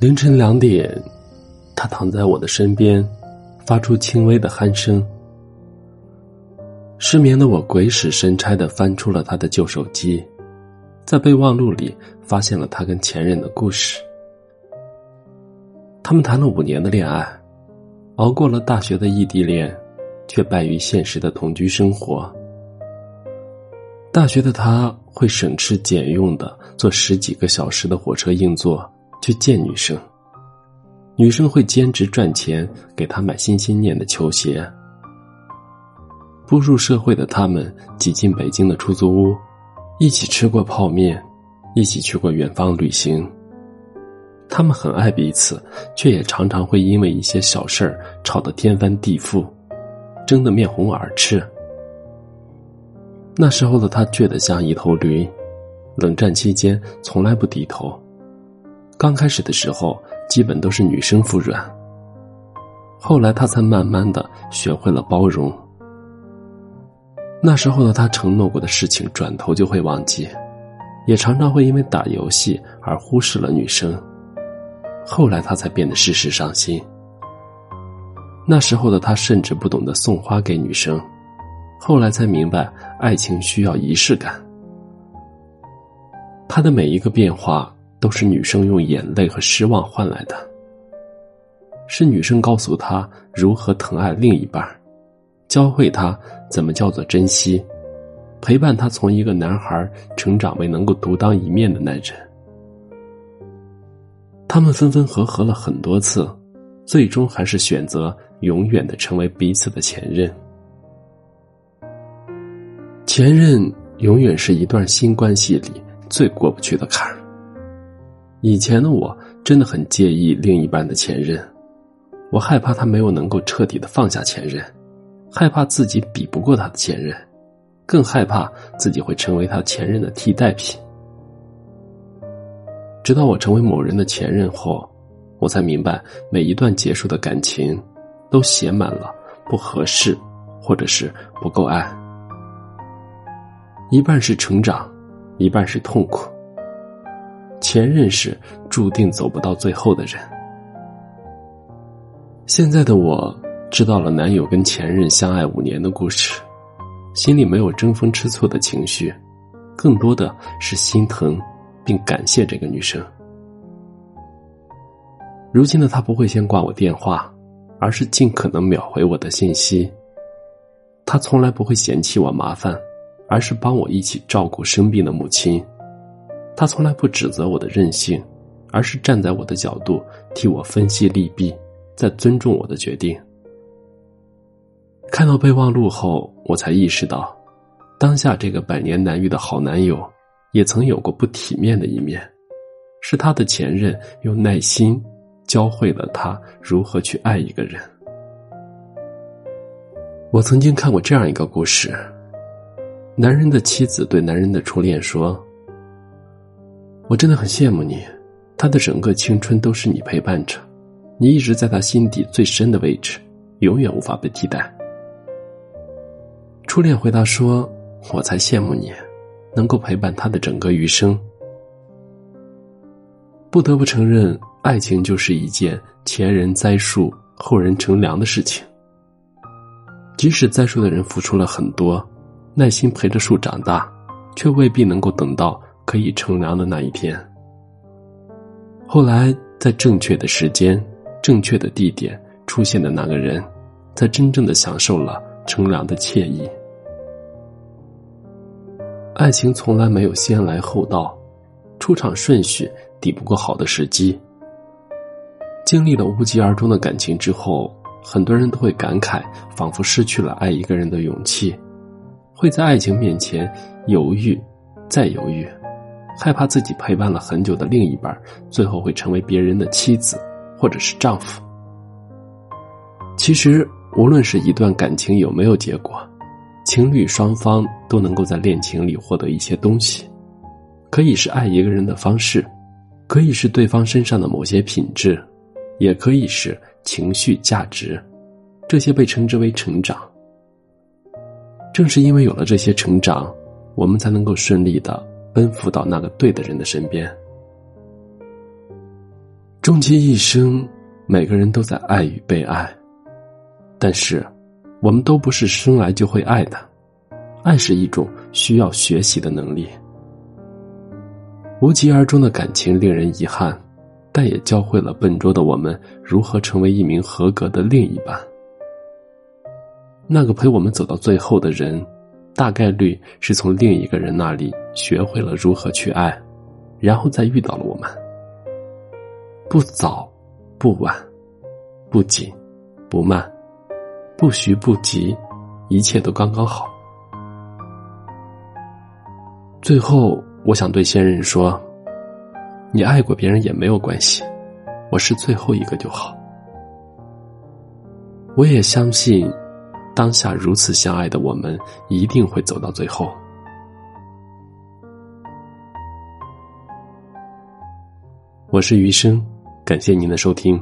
凌晨两点，他躺在我的身边，发出轻微的鼾声。失眠的我鬼使神差的翻出了他的旧手机，在备忘录里发现了他跟前任的故事。他们谈了五年的恋爱，熬过了大学的异地恋，却败于现实的同居生活。大学的他会省吃俭用的坐十几个小时的火车硬座。去见女生，女生会兼职赚钱给他买心心念的球鞋。步入社会的他们挤进北京的出租屋，一起吃过泡面，一起去过远方旅行。他们很爱彼此，却也常常会因为一些小事儿吵得天翻地覆，争得面红耳赤。那时候的他倔得像一头驴，冷战期间从来不低头。刚开始的时候，基本都是女生服软。后来他才慢慢的学会了包容。那时候的他承诺过的事情，转头就会忘记，也常常会因为打游戏而忽视了女生。后来他才变得事事上心。那时候的他甚至不懂得送花给女生，后来才明白爱情需要仪式感。他的每一个变化。都是女生用眼泪和失望换来的，是女生告诉他如何疼爱另一半，教会他怎么叫做珍惜，陪伴他从一个男孩成长为能够独当一面的男人。他们分分合合了很多次，最终还是选择永远的成为彼此的前任。前任永远是一段新关系里最过不去的坎儿。以前的我真的很介意另一半的前任，我害怕他没有能够彻底的放下前任，害怕自己比不过他的前任，更害怕自己会成为他前任的替代品。直到我成为某人的前任后，我才明白，每一段结束的感情，都写满了不合适，或者是不够爱，一半是成长，一半是痛苦。前任是注定走不到最后的人。现在的我知道了男友跟前任相爱五年的故事，心里没有争风吃醋的情绪，更多的是心疼并感谢这个女生。如今的他不会先挂我电话，而是尽可能秒回我的信息。他从来不会嫌弃我麻烦，而是帮我一起照顾生病的母亲。他从来不指责我的任性，而是站在我的角度替我分析利弊，在尊重我的决定。看到备忘录后，我才意识到，当下这个百年难遇的好男友，也曾有过不体面的一面，是他的前任用耐心教会了他如何去爱一个人。我曾经看过这样一个故事：男人的妻子对男人的初恋说。我真的很羡慕你，他的整个青春都是你陪伴着，你一直在他心底最深的位置，永远无法被替代。初恋回答说：“我才羡慕你，能够陪伴他的整个余生。”不得不承认，爱情就是一件前人栽树，后人乘凉的事情。即使栽树的人付出了很多，耐心陪着树长大，却未必能够等到。可以乘凉的那一天。后来，在正确的时间、正确的地点出现的那个人，才真正的享受了乘凉的惬意。爱情从来没有先来后到，出场顺序抵不过好的时机。经历了无疾而终的感情之后，很多人都会感慨，仿佛失去了爱一个人的勇气，会在爱情面前犹豫，再犹豫。害怕自己陪伴了很久的另一半，最后会成为别人的妻子，或者是丈夫。其实，无论是一段感情有没有结果，情侣双方都能够在恋情里获得一些东西，可以是爱一个人的方式，可以是对方身上的某些品质，也可以是情绪价值，这些被称之为成长。正是因为有了这些成长，我们才能够顺利的。奔赴到那个对的人的身边。终其一生，每个人都在爱与被爱，但是，我们都不是生来就会爱的，爱是一种需要学习的能力。无疾而终的感情令人遗憾，但也教会了笨拙的我们如何成为一名合格的另一半。那个陪我们走到最后的人。大概率是从另一个人那里学会了如何去爱，然后再遇到了我们。不早，不晚，不紧，不慢，不徐不急，一切都刚刚好。最后，我想对现任说：“你爱过别人也没有关系，我是最后一个就好。”我也相信。当下如此相爱的我们，一定会走到最后。我是余生，感谢您的收听。